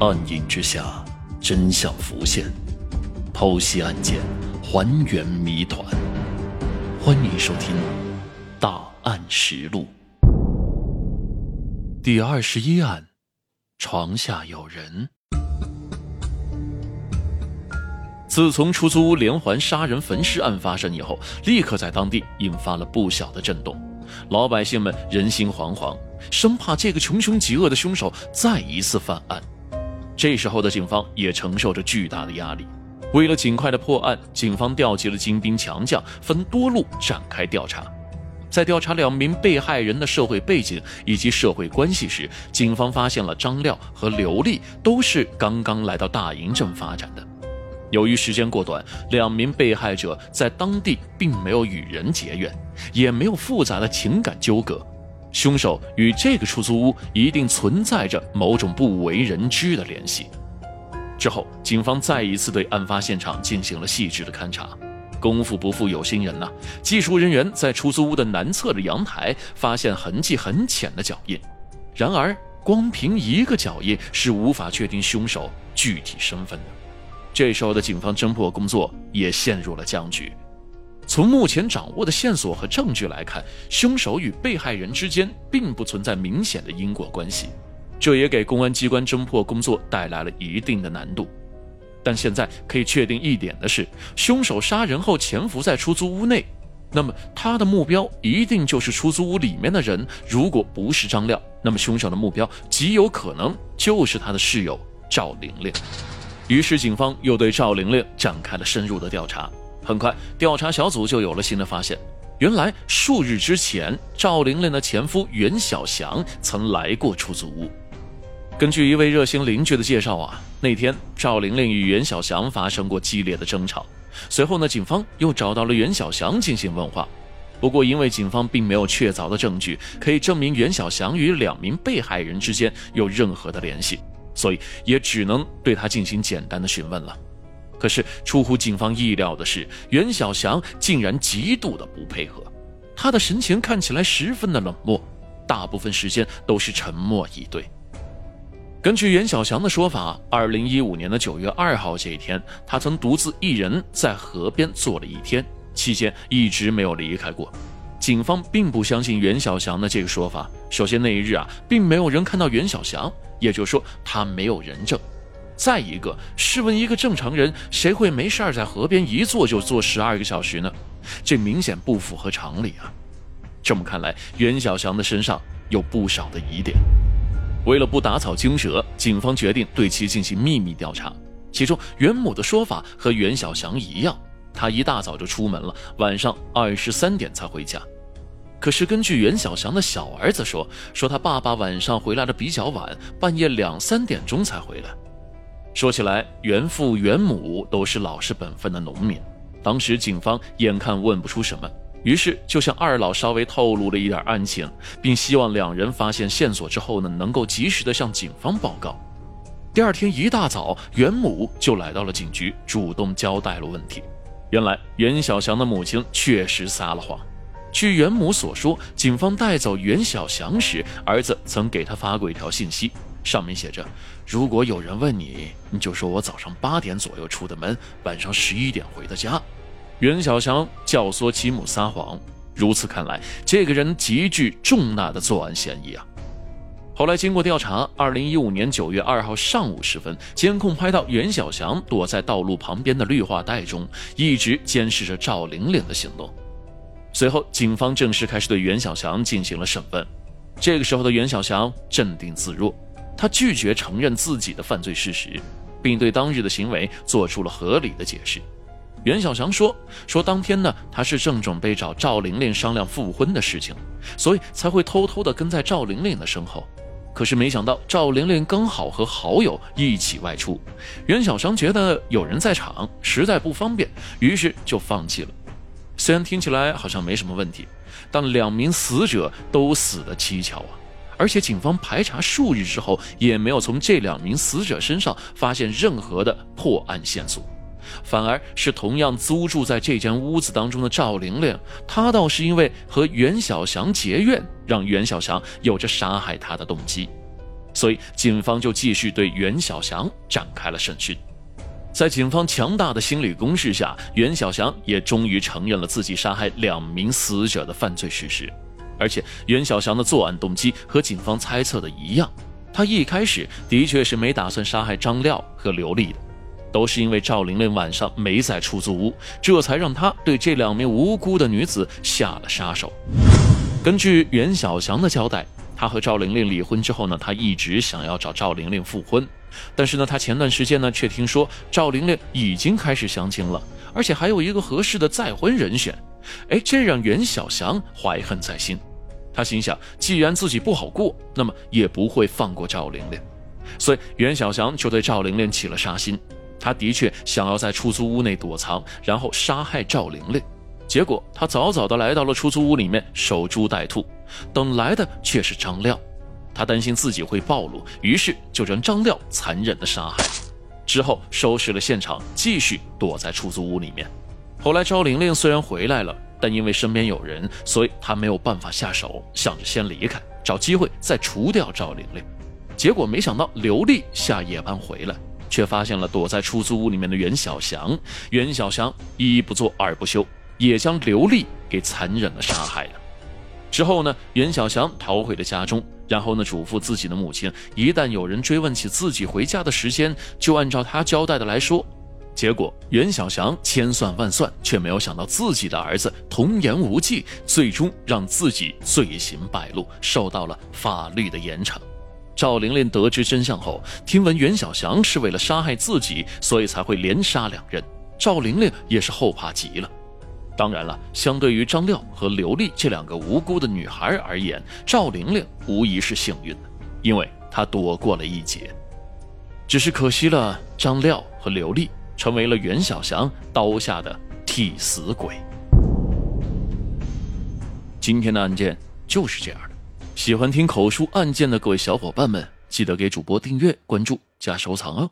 暗影之下，真相浮现，剖析案件，还原谜团。欢迎收听《大案实录》第二十一案：床下有人。自从出租屋连环杀人焚尸案发生以后，立刻在当地引发了不小的震动，老百姓们人心惶惶，生怕这个穷凶极恶的凶手再一次犯案。这时候的警方也承受着巨大的压力，为了尽快的破案，警方调集了精兵强将，分多路展开调查。在调查两名被害人的社会背景以及社会关系时，警方发现了张廖和刘丽都是刚刚来到大营镇发展的。由于时间过短，两名被害者在当地并没有与人结怨，也没有复杂的情感纠葛。凶手与这个出租屋一定存在着某种不为人知的联系。之后，警方再一次对案发现场进行了细致的勘查。功夫不负有心人呐，技术人员在出租屋的南侧的阳台发现痕迹很浅的脚印。然而，光凭一个脚印是无法确定凶手具体身份的。这时候的警方侦破工作也陷入了僵局。从目前掌握的线索和证据来看，凶手与被害人之间并不存在明显的因果关系，这也给公安机关侦破工作带来了一定的难度。但现在可以确定一点的是，凶手杀人后潜伏在出租屋内，那么他的目标一定就是出租屋里面的人。如果不是张亮，那么凶手的目标极有可能就是他的室友赵玲玲。于是，警方又对赵玲玲展开了深入的调查。很快，调查小组就有了新的发现。原来，数日之前，赵玲玲的前夫袁小祥曾来过出租屋。根据一位热心邻居的介绍啊，那天赵玲玲与袁小祥发生过激烈的争吵。随后呢，警方又找到了袁小祥进行问话。不过，因为警方并没有确凿的证据可以证明袁小祥与两名被害人之间有任何的联系，所以也只能对他进行简单的询问了。可是出乎警方意料的是，袁小祥竟然极度的不配合，他的神情看起来十分的冷漠，大部分时间都是沉默以对。根据袁小祥的说法，二零一五年的九月二号这一天，他曾独自一人在河边坐了一天，期间一直没有离开过。警方并不相信袁小祥的这个说法。首先那一日啊，并没有人看到袁小祥，也就是说他没有人证。再一个，试问一个正常人，谁会没事儿在河边一坐就坐十二个小时呢？这明显不符合常理啊！这么看来，袁小祥的身上有不少的疑点。为了不打草惊蛇，警方决定对其进行秘密调查。其中，袁某的说法和袁小祥一样，他一大早就出门了，晚上二十三点才回家。可是，根据袁小祥的小儿子说，说他爸爸晚上回来的比较晚，半夜两三点钟才回来。说起来，袁父袁母都是老实本分的农民。当时警方眼看问不出什么，于是就向二老稍微透露了一点案情，并希望两人发现线索之后呢，能够及时的向警方报告。第二天一大早，袁母就来到了警局，主动交代了问题。原来袁小祥的母亲确实撒了谎。据袁母所说，警方带走袁小祥时，儿子曾给他发过一条信息。上面写着：“如果有人问你，你就说我早上八点左右出的门，晚上十一点回的家。”袁小祥教唆其母撒谎，如此看来，这个人极具重大的作案嫌疑啊！后来经过调查，二零一五年九月二号上午时分，监控拍到袁小祥躲在道路旁边的绿化带中，一直监视着赵玲玲的行动。随后，警方正式开始对袁小祥进行了审问。这个时候的袁小祥镇定自若。他拒绝承认自己的犯罪事实，并对当日的行为做出了合理的解释。袁小祥说：“说当天呢，他是正准备找赵玲玲商量复婚的事情，所以才会偷偷的跟在赵玲玲的身后。可是没想到赵玲玲刚好和好友一起外出，袁小祥觉得有人在场实在不方便，于是就放弃了。虽然听起来好像没什么问题，但两名死者都死得蹊跷啊。”而且警方排查数日之后，也没有从这两名死者身上发现任何的破案线索，反而是同样租住在这间屋子当中的赵玲玲，她倒是因为和袁小祥结怨，让袁小祥有着杀害她的动机。所以警方就继续对袁小祥展开了审讯。在警方强大的心理攻势下，袁小祥也终于承认了自己杀害两名死者的犯罪事实。而且，袁小祥的作案动机和警方猜测的一样，他一开始的确是没打算杀害张廖和刘丽的，都是因为赵玲玲晚上没在出租屋，这才让他对这两名无辜的女子下了杀手。根据袁小祥的交代，他和赵玲玲离婚之后呢，他一直想要找赵玲玲复婚。但是呢，他前段时间呢，却听说赵玲玲已经开始相亲了，而且还有一个合适的再婚人选。哎，这让袁小祥怀恨在心。他心想，既然自己不好过，那么也不会放过赵玲玲。所以袁小祥就对赵玲玲起了杀心。他的确想要在出租屋内躲藏，然后杀害赵玲玲。结果他早早的来到了出租屋里面守株待兔，等来的却是张亮。他担心自己会暴露，于是就将张亮残忍的杀害，之后收拾了现场，继续躲在出租屋里面。后来赵玲玲虽然回来了，但因为身边有人，所以他没有办法下手，想着先离开，找机会再除掉赵玲玲。结果没想到刘丽下夜班回来，却发现了躲在出租屋里面的袁小祥。袁小祥一不做二不休，也将刘丽给残忍的杀害了。之后呢，袁小祥逃回了家中。然后呢，嘱咐自己的母亲，一旦有人追问起自己回家的时间，就按照他交代的来说。结果袁小祥千算万算，却没有想到自己的儿子童言无忌，最终让自己罪行败露，受到了法律的严惩。赵玲玲得知真相后，听闻袁小祥是为了杀害自己，所以才会连杀两人，赵玲玲也是后怕极了。当然了，相对于张廖和刘丽这两个无辜的女孩而言，赵玲玲无疑是幸运的，因为她躲过了一劫。只是可惜了，张廖和刘丽成为了袁小祥刀下的替死鬼。今天的案件就是这样的。喜欢听口述案件的各位小伙伴们，记得给主播订阅、关注、加收藏哦。